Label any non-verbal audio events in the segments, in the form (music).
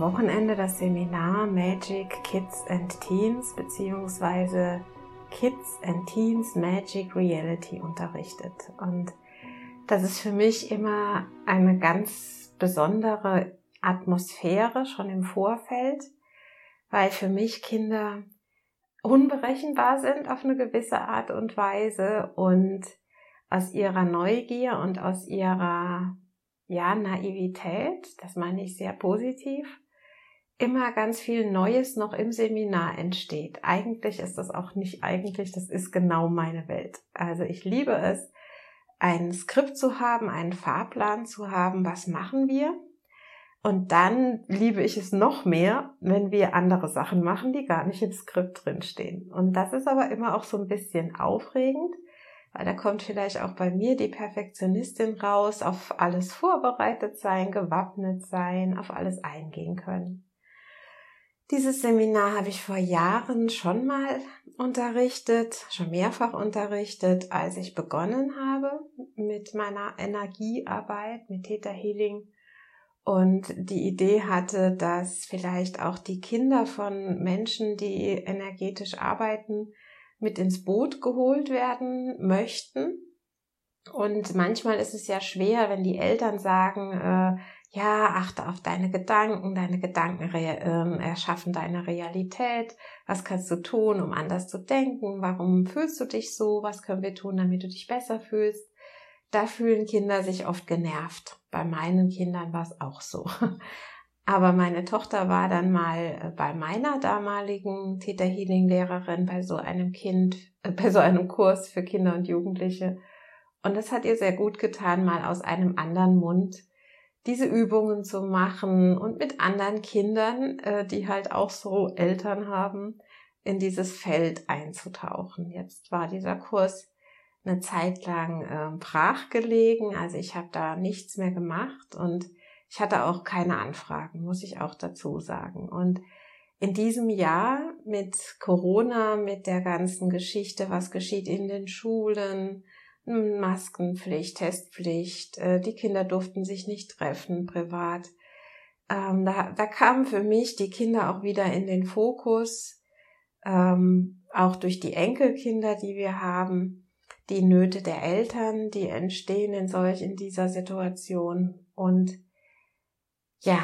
Wochenende das Seminar Magic Kids and Teens bzw. Kids and Teens Magic Reality unterrichtet. Und das ist für mich immer eine ganz besondere Atmosphäre schon im Vorfeld, weil für mich Kinder unberechenbar sind auf eine gewisse Art und Weise und aus ihrer Neugier und aus ihrer ja, Naivität, das meine ich sehr positiv, immer ganz viel Neues noch im Seminar entsteht. Eigentlich ist das auch nicht eigentlich, das ist genau meine Welt. Also ich liebe es, ein Skript zu haben, einen Fahrplan zu haben, was machen wir. Und dann liebe ich es noch mehr, wenn wir andere Sachen machen, die gar nicht im Skript drinstehen. Und das ist aber immer auch so ein bisschen aufregend, weil da kommt vielleicht auch bei mir die Perfektionistin raus, auf alles vorbereitet sein, gewappnet sein, auf alles eingehen können. Dieses Seminar habe ich vor Jahren schon mal unterrichtet, schon mehrfach unterrichtet, als ich begonnen habe mit meiner Energiearbeit, mit Theta Healing und die Idee hatte, dass vielleicht auch die Kinder von Menschen, die energetisch arbeiten, mit ins Boot geholt werden möchten. Und manchmal ist es ja schwer, wenn die Eltern sagen, äh, ja, achte auf deine Gedanken, deine Gedanken äh, erschaffen deine Realität. Was kannst du tun, um anders zu denken? Warum fühlst du dich so? Was können wir tun, damit du dich besser fühlst? Da fühlen Kinder sich oft genervt. Bei meinen Kindern war es auch so. (laughs) Aber meine Tochter war dann mal äh, bei meiner damaligen Theta Healing Lehrerin bei so einem Kind, äh, bei so einem Kurs für Kinder und Jugendliche. Und es hat ihr sehr gut getan, mal aus einem anderen Mund diese Übungen zu machen und mit anderen Kindern, äh, die halt auch so Eltern haben, in dieses Feld einzutauchen. Jetzt war dieser Kurs eine Zeit lang äh, brach gelegen, also ich habe da nichts mehr gemacht und ich hatte auch keine Anfragen, muss ich auch dazu sagen. Und in diesem Jahr mit Corona, mit der ganzen Geschichte, was geschieht in den Schulen, Maskenpflicht, Testpflicht, äh, die Kinder durften sich nicht treffen privat. Ähm, da, da kamen für mich die Kinder auch wieder in den Fokus, ähm, auch durch die Enkelkinder, die wir haben, die Nöte der Eltern, die entstehen in solch in dieser Situation und ja,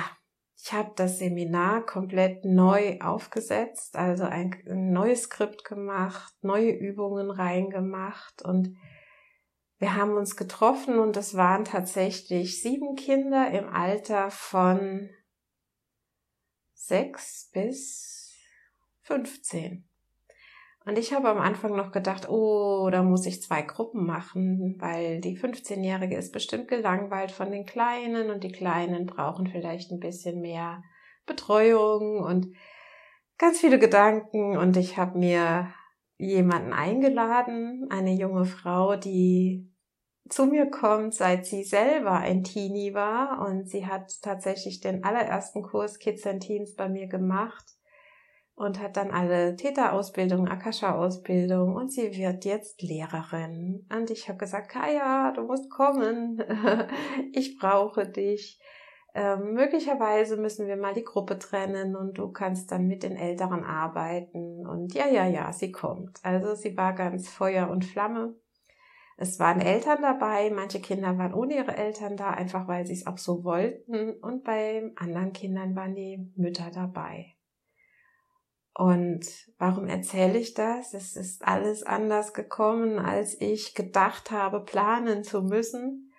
ich habe das Seminar komplett neu aufgesetzt, also ein, ein neues Skript gemacht, neue Übungen reingemacht und wir haben uns getroffen und es waren tatsächlich sieben Kinder im Alter von sechs bis fünfzehn. Und ich habe am Anfang noch gedacht, oh, da muss ich zwei Gruppen machen, weil die 15-Jährige ist bestimmt gelangweilt von den Kleinen und die Kleinen brauchen vielleicht ein bisschen mehr Betreuung und ganz viele Gedanken. Und ich habe mir jemanden eingeladen, eine junge Frau, die zu mir kommt, seit sie selber ein Teenie war und sie hat tatsächlich den allerersten Kurs Kids and Teens bei mir gemacht und hat dann alle Täterausbildung, Akasha-Ausbildung und sie wird jetzt Lehrerin. Und ich habe gesagt, Kaya, du musst kommen. (laughs) ich brauche dich. Ähm, möglicherweise müssen wir mal die Gruppe trennen und du kannst dann mit den Älteren arbeiten. Und ja, ja, ja, sie kommt. Also sie war ganz Feuer und Flamme. Es waren Eltern dabei, manche Kinder waren ohne ihre Eltern da, einfach weil sie es auch so wollten. Und bei anderen Kindern waren die Mütter dabei. Und warum erzähle ich das? Es ist alles anders gekommen, als ich gedacht habe, planen zu müssen.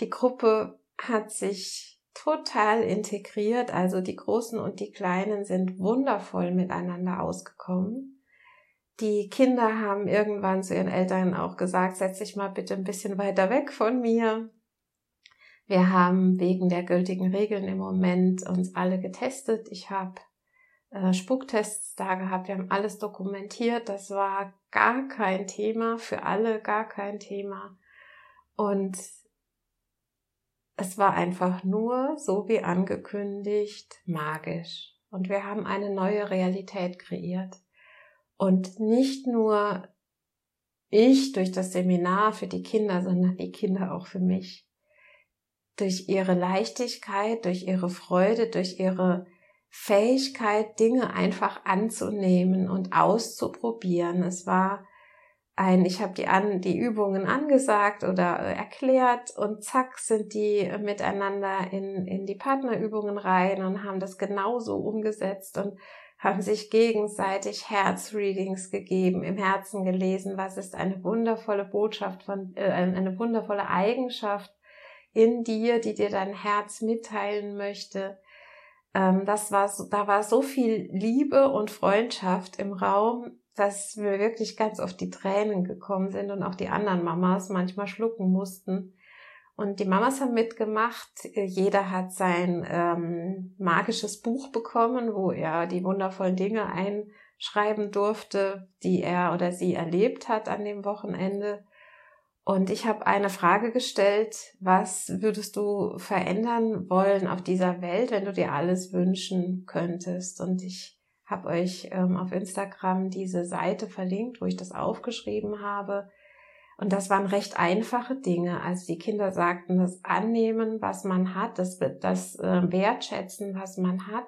Die Gruppe hat sich total integriert, also die Großen und die Kleinen sind wundervoll miteinander ausgekommen. Die Kinder haben irgendwann zu ihren Eltern auch gesagt, setz dich mal bitte ein bisschen weiter weg von mir. Wir haben wegen der gültigen Regeln im Moment uns alle getestet. Ich habe äh, Spucktests da gehabt, wir haben alles dokumentiert. Das war gar kein Thema, für alle gar kein Thema. Und es war einfach nur, so wie angekündigt, magisch. Und wir haben eine neue Realität kreiert. Und nicht nur ich durch das Seminar für die Kinder, sondern die Kinder auch für mich. Durch ihre Leichtigkeit, durch ihre Freude, durch ihre Fähigkeit, Dinge einfach anzunehmen und auszuprobieren. Es war ein, ich habe die, an, die Übungen angesagt oder äh, erklärt und zack sind die miteinander in, in die Partnerübungen rein und haben das genauso umgesetzt und haben sich gegenseitig Herzreadings gegeben, im Herzen gelesen, was ist eine wundervolle Botschaft von, äh, eine wundervolle Eigenschaft in dir, die dir dein Herz mitteilen möchte. Ähm, das war so, da war so viel Liebe und Freundschaft im Raum, dass wir wirklich ganz oft die Tränen gekommen sind und auch die anderen Mamas manchmal schlucken mussten. Und die Mamas haben mitgemacht. Jeder hat sein ähm, magisches Buch bekommen, wo er die wundervollen Dinge einschreiben durfte, die er oder sie erlebt hat an dem Wochenende. Und ich habe eine Frage gestellt, was würdest du verändern wollen auf dieser Welt, wenn du dir alles wünschen könntest? Und ich habe euch ähm, auf Instagram diese Seite verlinkt, wo ich das aufgeschrieben habe. Und das waren recht einfache Dinge. Also die Kinder sagten, das Annehmen, was man hat, das, das äh, Wertschätzen, was man hat.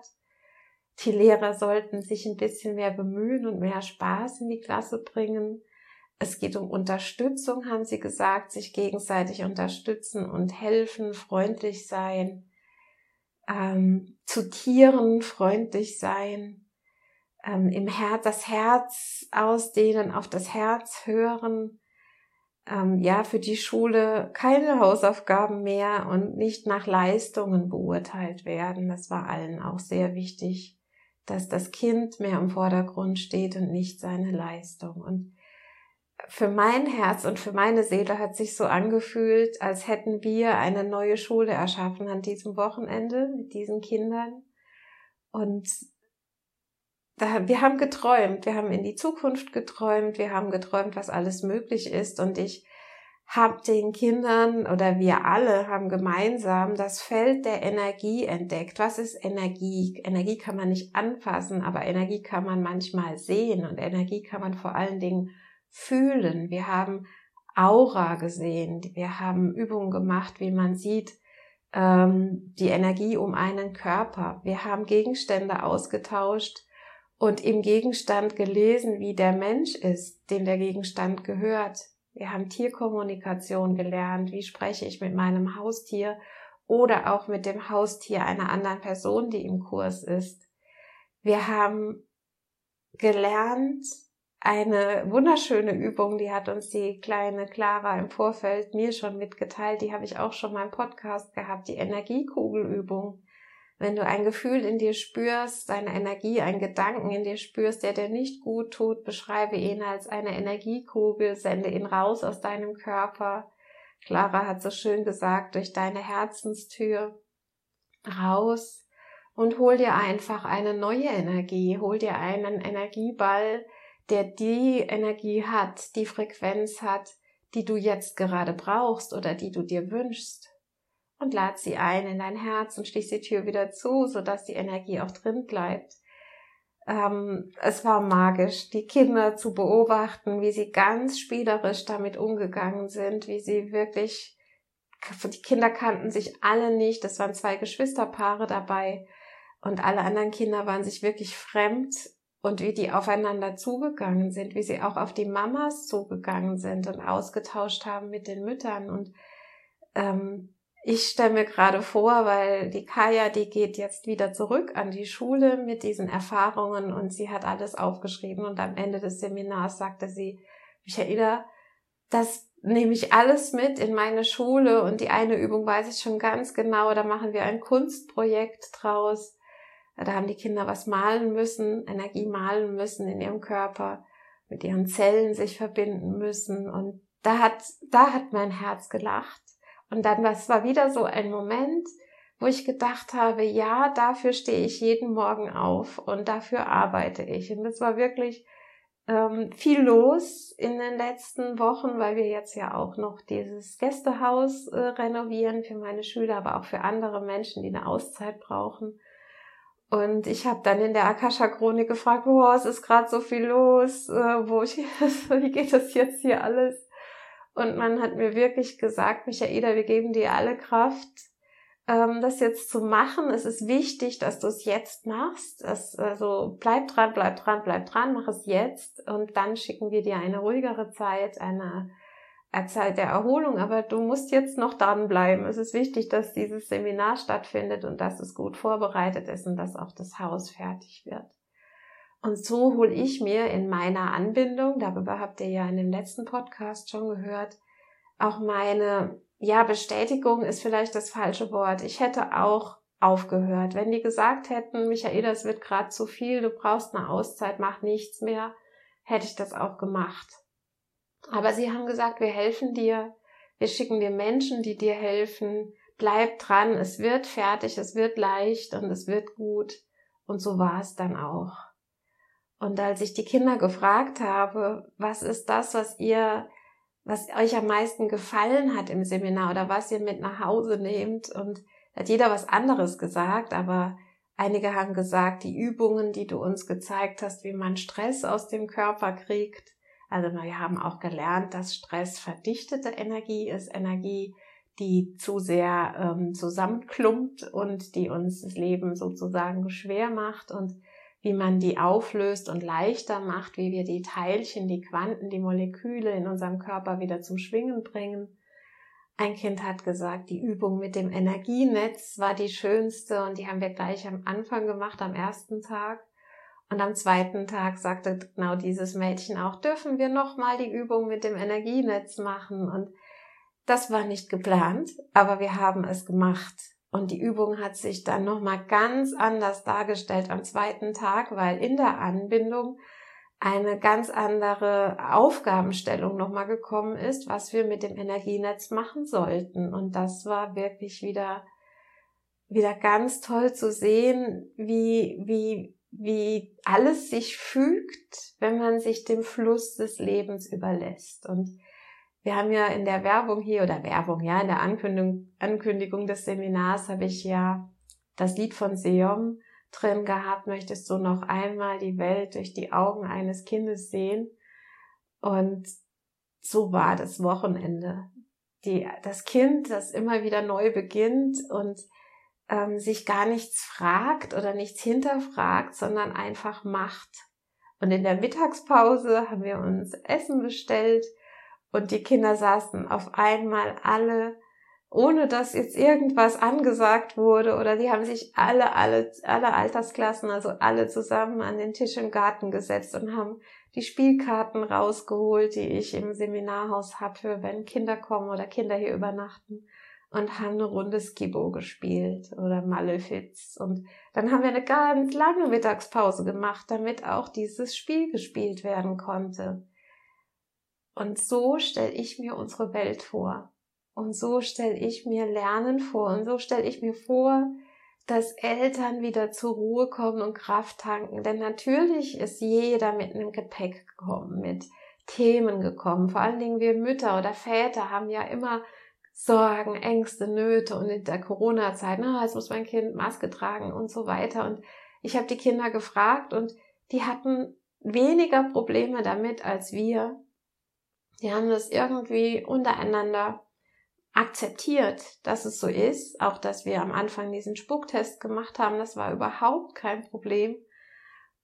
Die Lehrer sollten sich ein bisschen mehr bemühen und mehr Spaß in die Klasse bringen. Es geht um Unterstützung, haben sie gesagt, sich gegenseitig unterstützen und helfen, freundlich sein, ähm, zu Tieren freundlich sein, ähm, im Herz das Herz ausdehnen, auf das Herz hören, ähm, ja, für die Schule keine Hausaufgaben mehr und nicht nach Leistungen beurteilt werden. Das war allen auch sehr wichtig, dass das Kind mehr im Vordergrund steht und nicht seine Leistung. Und für mein Herz und für meine Seele hat sich so angefühlt, als hätten wir eine neue Schule erschaffen an diesem Wochenende mit diesen Kindern. Und wir haben geträumt, wir haben in die Zukunft geträumt, wir haben geträumt, was alles möglich ist. Und ich habe den Kindern oder wir alle haben gemeinsam das Feld der Energie entdeckt. Was ist Energie? Energie kann man nicht anfassen, aber Energie kann man manchmal sehen und Energie kann man vor allen Dingen fühlen. Wir haben Aura gesehen. Wir haben Übungen gemacht, wie man sieht, ähm, die Energie um einen Körper. Wir haben Gegenstände ausgetauscht und im Gegenstand gelesen, wie der Mensch ist, dem der Gegenstand gehört. Wir haben Tierkommunikation gelernt. Wie spreche ich mit meinem Haustier oder auch mit dem Haustier einer anderen Person, die im Kurs ist. Wir haben gelernt, eine wunderschöne Übung, die hat uns die kleine Clara im Vorfeld mir schon mitgeteilt, die habe ich auch schon mal im Podcast gehabt, die Energiekugelübung. Wenn du ein Gefühl in dir spürst, eine Energie, einen Gedanken in dir spürst, der dir nicht gut tut, beschreibe ihn als eine Energiekugel, sende ihn raus aus deinem Körper. Clara hat so schön gesagt, durch deine Herzenstür raus und hol dir einfach eine neue Energie, hol dir einen Energieball, der die Energie hat, die Frequenz hat, die du jetzt gerade brauchst oder die du dir wünschst. Und lad sie ein in dein Herz und schließ die Tür wieder zu, sodass die Energie auch drin bleibt. Ähm, es war magisch, die Kinder zu beobachten, wie sie ganz spielerisch damit umgegangen sind, wie sie wirklich, die Kinder kannten sich alle nicht, es waren zwei Geschwisterpaare dabei und alle anderen Kinder waren sich wirklich fremd und wie die aufeinander zugegangen sind, wie sie auch auf die Mamas zugegangen sind und ausgetauscht haben mit den Müttern. Und ähm, ich stelle mir gerade vor, weil die Kaya, die geht jetzt wieder zurück an die Schule mit diesen Erfahrungen und sie hat alles aufgeschrieben und am Ende des Seminars sagte sie, Michaela, das nehme ich alles mit in meine Schule und die eine Übung weiß ich schon ganz genau, da machen wir ein Kunstprojekt draus. Da haben die Kinder was malen müssen, Energie malen müssen in ihrem Körper, mit ihren Zellen sich verbinden müssen. Und da hat, da hat mein Herz gelacht und dann, das war wieder so ein Moment, wo ich gedacht habe, ja, dafür stehe ich jeden Morgen auf und dafür arbeite ich. Und es war wirklich ähm, viel los in den letzten Wochen, weil wir jetzt ja auch noch dieses Gästehaus äh, renovieren für meine Schüler, aber auch für andere Menschen, die eine Auszeit brauchen. Und ich habe dann in der Akasha-Chronik gefragt, boah, es ist gerade so viel los, äh, wo ich, (laughs) wie geht das jetzt hier alles? Und man hat mir wirklich gesagt, Michaela, wir geben dir alle Kraft, ähm, das jetzt zu machen. Es ist wichtig, dass du es jetzt machst. Also bleib dran, bleib dran, bleib dran, mach es jetzt. Und dann schicken wir dir eine ruhigere Zeit, eine Zeit der Erholung. Aber du musst jetzt noch dranbleiben. Es ist wichtig, dass dieses Seminar stattfindet und dass es gut vorbereitet ist und dass auch das Haus fertig wird. Und so hole ich mir in meiner Anbindung, darüber habt ihr ja in dem letzten Podcast schon gehört, auch meine, ja, Bestätigung ist vielleicht das falsche Wort. Ich hätte auch aufgehört. Wenn die gesagt hätten, Michaela, es wird gerade zu viel, du brauchst eine Auszeit, mach nichts mehr, hätte ich das auch gemacht. Aber sie haben gesagt, wir helfen dir, wir schicken dir Menschen, die dir helfen, bleib dran, es wird fertig, es wird leicht und es wird gut. Und so war es dann auch. Und als ich die Kinder gefragt habe, was ist das, was ihr, was euch am meisten gefallen hat im Seminar oder was ihr mit nach Hause nehmt, und hat jeder was anderes gesagt, aber einige haben gesagt, die Übungen, die du uns gezeigt hast, wie man Stress aus dem Körper kriegt. Also wir haben auch gelernt, dass Stress verdichtete Energie ist, Energie, die zu sehr ähm, zusammenklumpt und die uns das Leben sozusagen schwer macht und wie man die auflöst und leichter macht, wie wir die Teilchen, die Quanten, die Moleküle in unserem Körper wieder zum Schwingen bringen. Ein Kind hat gesagt, die Übung mit dem Energienetz war die schönste und die haben wir gleich am Anfang gemacht, am ersten Tag. Und am zweiten Tag sagte genau dieses Mädchen auch, dürfen wir nochmal die Übung mit dem Energienetz machen? Und das war nicht geplant, aber wir haben es gemacht. Und die Übung hat sich dann nochmal ganz anders dargestellt am zweiten Tag, weil in der Anbindung eine ganz andere Aufgabenstellung nochmal gekommen ist, was wir mit dem Energienetz machen sollten. Und das war wirklich wieder, wieder ganz toll zu sehen, wie, wie, wie alles sich fügt, wenn man sich dem Fluss des Lebens überlässt. Und wir haben ja in der Werbung hier oder Werbung, ja, in der Ankündigung, Ankündigung des Seminars habe ich ja das Lied von Seom drin gehabt, möchtest du noch einmal die Welt durch die Augen eines Kindes sehen? Und so war das Wochenende. Die, das Kind, das immer wieder neu beginnt und ähm, sich gar nichts fragt oder nichts hinterfragt, sondern einfach macht. Und in der Mittagspause haben wir uns Essen bestellt und die Kinder saßen auf einmal alle, ohne dass jetzt irgendwas angesagt wurde, oder die haben sich alle, alle, alle Altersklassen, also alle zusammen an den Tisch im Garten gesetzt und haben die Spielkarten rausgeholt, die ich im Seminarhaus habe, wenn Kinder kommen oder Kinder hier übernachten und haben eine Runde Skibo gespielt oder Malefiz. Und dann haben wir eine ganz lange Mittagspause gemacht, damit auch dieses Spiel gespielt werden konnte. Und so stelle ich mir unsere Welt vor. Und so stelle ich mir Lernen vor. Und so stelle ich mir vor, dass Eltern wieder zur Ruhe kommen und Kraft tanken. Denn natürlich ist jeder mit einem Gepäck gekommen, mit Themen gekommen. Vor allen Dingen wir Mütter oder Väter haben ja immer Sorgen, Ängste, Nöte und in der Corona-Zeit, na, jetzt muss mein Kind Maske tragen und so weiter. Und ich habe die Kinder gefragt und die hatten weniger Probleme damit als wir. Die haben das irgendwie untereinander akzeptiert, dass es so ist. Auch, dass wir am Anfang diesen Spucktest gemacht haben, das war überhaupt kein Problem.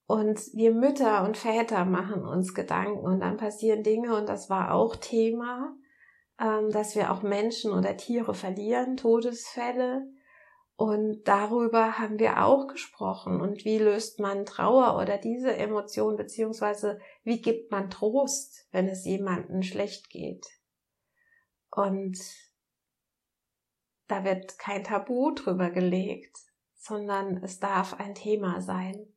Und wir Mütter und Väter machen uns Gedanken und dann passieren Dinge und das war auch Thema. ähm, dass wir auch Menschen oder Tiere verlieren, Todesfälle. Und darüber haben wir auch gesprochen. Und wie löst man Trauer oder diese Emotion, beziehungsweise wie gibt man Trost, wenn es jemandem schlecht geht? Und da wird kein Tabu drüber gelegt, sondern es darf ein Thema sein.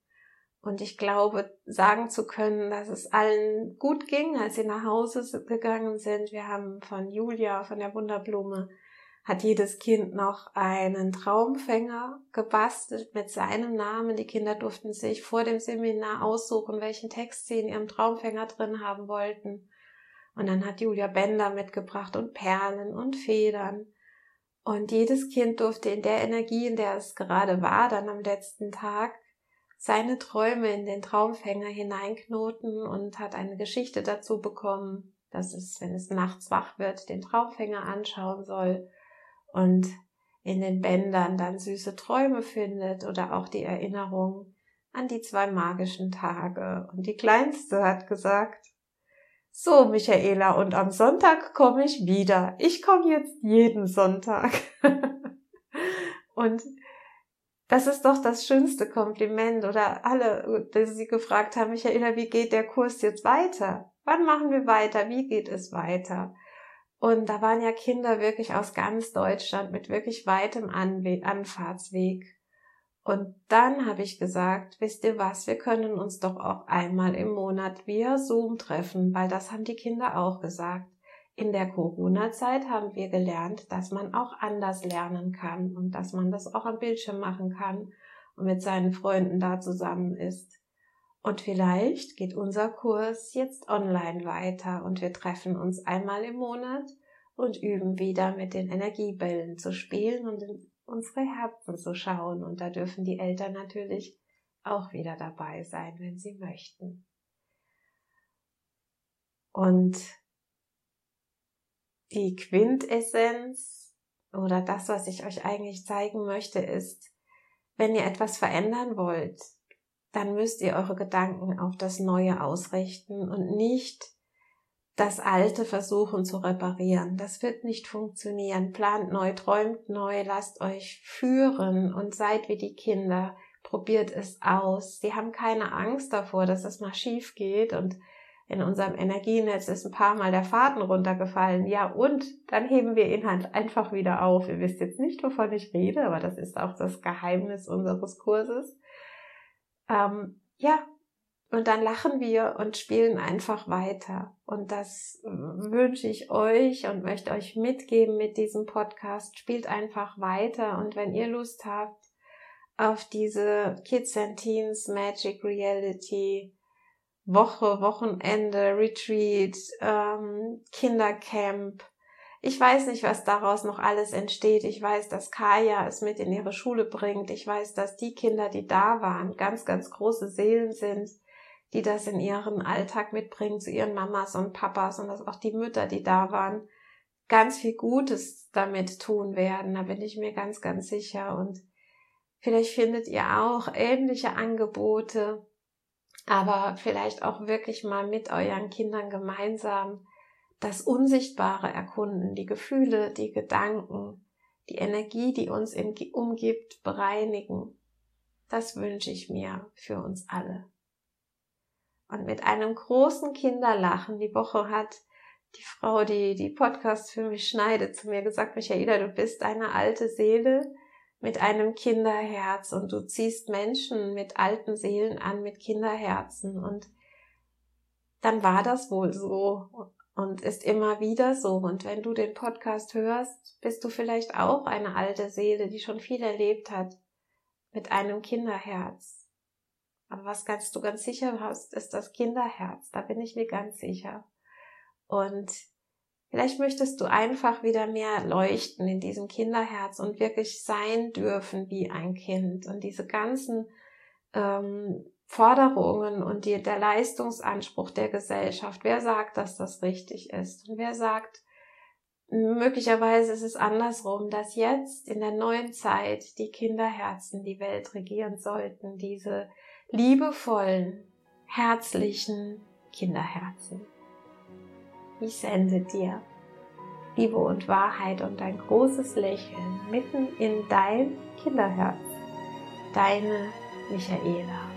Und ich glaube, sagen zu können, dass es allen gut ging, als sie nach Hause gegangen sind. Wir haben von Julia, von der Wunderblume, hat jedes Kind noch einen Traumfänger gebastelt mit seinem Namen. Die Kinder durften sich vor dem Seminar aussuchen, welchen Text sie in ihrem Traumfänger drin haben wollten. Und dann hat Julia Bänder mitgebracht und Perlen und Federn. Und jedes Kind durfte in der Energie, in der es gerade war, dann am letzten Tag, seine Träume in den Traumfänger hineinknoten und hat eine Geschichte dazu bekommen, dass es, wenn es nachts wach wird, den Traumfänger anschauen soll und in den Bändern dann süße Träume findet oder auch die Erinnerung an die zwei magischen Tage. Und die Kleinste hat gesagt, so, Michaela, und am Sonntag komme ich wieder. Ich komme jetzt jeden Sonntag. (laughs) und das ist doch das schönste Kompliment oder alle, die sie gefragt haben, Michaela, wie geht der Kurs jetzt weiter? Wann machen wir weiter? Wie geht es weiter? Und da waren ja Kinder wirklich aus ganz Deutschland mit wirklich weitem Anwe Anfahrtsweg. Und dann habe ich gesagt, wisst ihr was, wir können uns doch auch einmal im Monat via Zoom treffen, weil das haben die Kinder auch gesagt. In der Corona-Zeit haben wir gelernt, dass man auch anders lernen kann und dass man das auch am Bildschirm machen kann und mit seinen Freunden da zusammen ist. Und vielleicht geht unser Kurs jetzt online weiter und wir treffen uns einmal im Monat und üben wieder mit den Energiebällen zu spielen und unsere Herzen zu schauen. Und da dürfen die Eltern natürlich auch wieder dabei sein, wenn sie möchten. Und die Quintessenz oder das, was ich euch eigentlich zeigen möchte, ist, wenn ihr etwas verändern wollt, dann müsst ihr eure Gedanken auf das Neue ausrichten und nicht das Alte versuchen zu reparieren. Das wird nicht funktionieren. Plant neu, träumt neu, lasst euch führen und seid wie die Kinder. Probiert es aus. Sie haben keine Angst davor, dass es mal schief geht und in unserem Energienetz ist ein paar Mal der Faden runtergefallen. Ja, und dann heben wir ihn halt einfach wieder auf. Ihr wisst jetzt nicht, wovon ich rede, aber das ist auch das Geheimnis unseres Kurses. Ähm, ja, und dann lachen wir und spielen einfach weiter. Und das wünsche ich euch und möchte euch mitgeben mit diesem Podcast. Spielt einfach weiter. Und wenn ihr Lust habt auf diese Kids and Teens Magic Reality Woche, Wochenende, Retreat, ähm, Kindercamp, ich weiß nicht, was daraus noch alles entsteht. Ich weiß, dass Kaya es mit in ihre Schule bringt. Ich weiß, dass die Kinder, die da waren, ganz, ganz große Seelen sind die das in ihren Alltag mitbringen zu ihren Mamas und Papas und dass auch die Mütter, die da waren, ganz viel Gutes damit tun werden. Da bin ich mir ganz, ganz sicher. Und vielleicht findet ihr auch ähnliche Angebote, aber vielleicht auch wirklich mal mit euren Kindern gemeinsam das Unsichtbare erkunden, die Gefühle, die Gedanken, die Energie, die uns umgibt, bereinigen. Das wünsche ich mir für uns alle und mit einem großen Kinderlachen. Die Woche hat die Frau, die die Podcast für mich schneidet, zu mir gesagt, Michaela, du bist eine alte Seele mit einem Kinderherz und du ziehst Menschen mit alten Seelen an, mit Kinderherzen. Und dann war das wohl so und ist immer wieder so. Und wenn du den Podcast hörst, bist du vielleicht auch eine alte Seele, die schon viel erlebt hat, mit einem Kinderherz. Aber was ganz du ganz sicher hast, ist das Kinderherz. Da bin ich mir ganz sicher. Und vielleicht möchtest du einfach wieder mehr leuchten in diesem Kinderherz und wirklich sein dürfen wie ein Kind. Und diese ganzen ähm, Forderungen und die, der Leistungsanspruch der Gesellschaft. Wer sagt, dass das richtig ist? Und wer sagt, möglicherweise ist es andersrum, dass jetzt in der neuen Zeit die Kinderherzen die Welt regieren sollten, diese liebevollen, herzlichen Kinderherzen. Ich sende dir Liebe und Wahrheit und ein großes Lächeln mitten in dein Kinderherz. Deine Michaela.